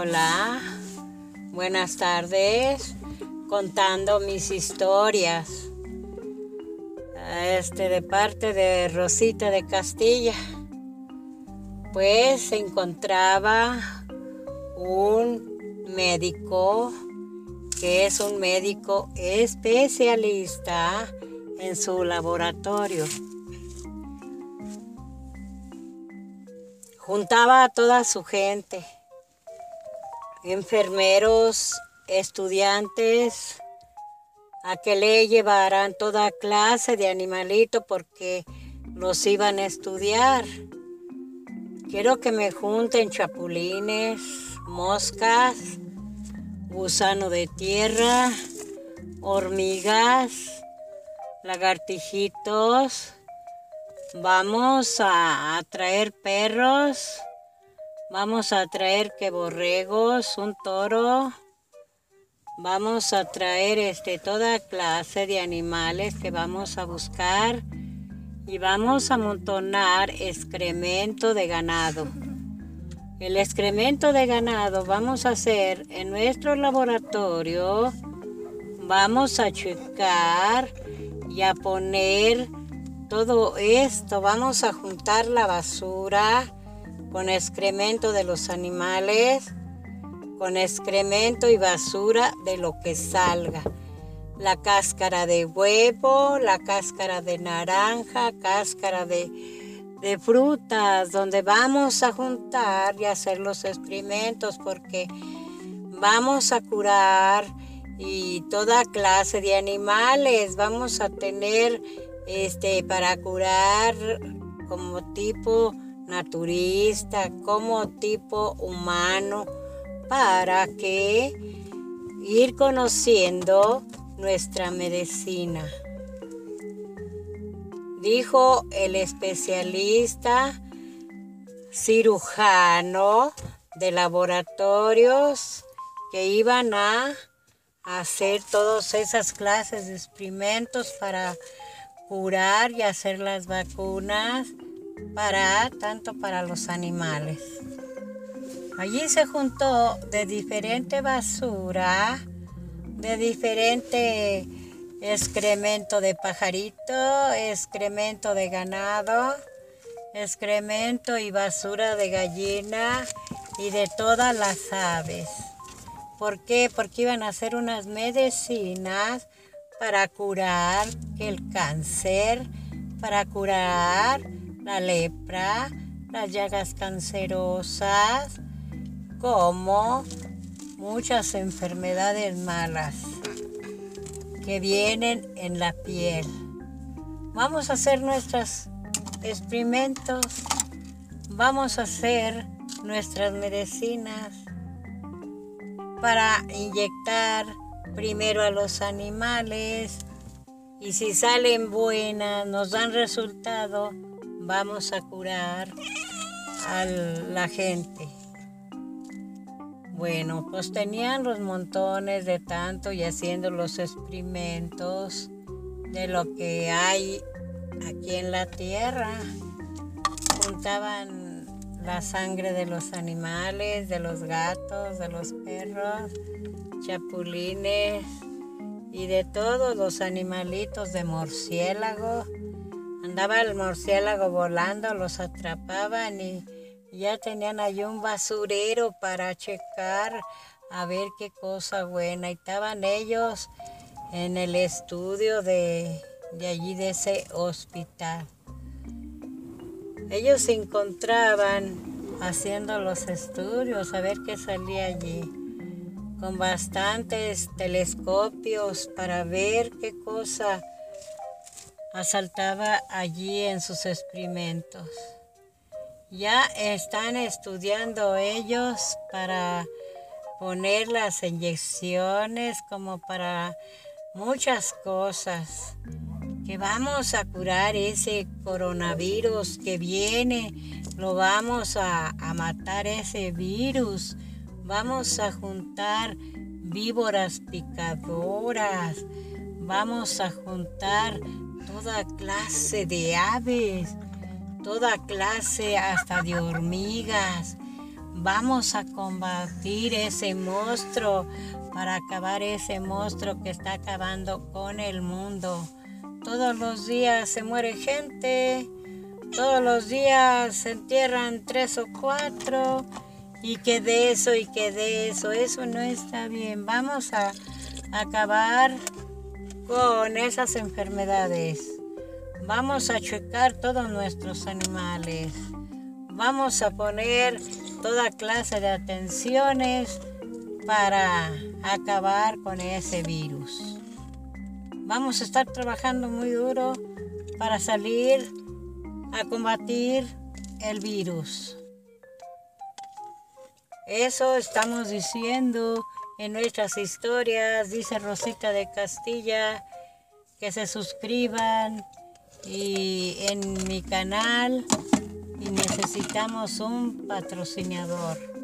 Hola, buenas tardes, contando mis historias. Este de parte de Rosita de Castilla. Pues se encontraba un médico que es un médico especialista en su laboratorio. Juntaba a toda su gente enfermeros, estudiantes, a que le llevaran toda clase de animalito porque los iban a estudiar. Quiero que me junten chapulines, moscas, gusano de tierra, hormigas, lagartijitos. Vamos a, traer perros Vamos a traer que borregos, un toro. Vamos a traer este, toda clase de animales que vamos a buscar y vamos a amontonar excremento de ganado. El excremento de ganado vamos a hacer en nuestro laboratorio. Vamos a checar y a poner todo esto. Vamos a juntar la basura con excremento de los animales, con excremento y basura de lo que salga. La cáscara de huevo, la cáscara de naranja, cáscara de, de frutas, donde vamos a juntar y hacer los experimentos porque vamos a curar y toda clase de animales. Vamos a tener este para curar como tipo naturista, como tipo humano, para que ir conociendo nuestra medicina. Dijo el especialista cirujano de laboratorios que iban a hacer todas esas clases de experimentos para curar y hacer las vacunas para tanto para los animales. Allí se juntó de diferente basura, de diferente excremento de pajarito, excremento de ganado, excremento y basura de gallina y de todas las aves. ¿Por qué? Porque iban a hacer unas medicinas para curar el cáncer, para curar la lepra, las llagas cancerosas, como muchas enfermedades malas que vienen en la piel. Vamos a hacer nuestros experimentos, vamos a hacer nuestras medicinas para inyectar primero a los animales y si salen buenas, nos dan resultado, vamos a curar a la gente. Bueno, pues tenían los montones de tanto y haciendo los experimentos de lo que hay aquí en la tierra. Juntaban la sangre de los animales, de los gatos, de los perros, chapulines y de todos los animalitos de murciélago Andaba el murciélago volando, los atrapaban y ya tenían ahí un basurero para checar a ver qué cosa buena. Y estaban ellos en el estudio de, de allí, de ese hospital. Ellos se encontraban haciendo los estudios, a ver qué salía allí, con bastantes telescopios para ver qué cosa asaltaba allí en sus experimentos. Ya están estudiando ellos para poner las inyecciones como para muchas cosas. Que vamos a curar ese coronavirus que viene, lo vamos a, a matar ese virus. Vamos a juntar víboras picadoras. Vamos a juntar toda clase de aves, toda clase hasta de hormigas. Vamos a combatir ese monstruo para acabar ese monstruo que está acabando con el mundo. Todos los días se muere gente, todos los días se entierran tres o cuatro y que de eso y que de eso, eso no está bien. Vamos a acabar con esas enfermedades. Vamos a checar todos nuestros animales. Vamos a poner toda clase de atenciones para acabar con ese virus. Vamos a estar trabajando muy duro para salir a combatir el virus. Eso estamos diciendo en nuestras historias, dice Rosita de Castilla, que se suscriban y en mi canal y necesitamos un patrocinador.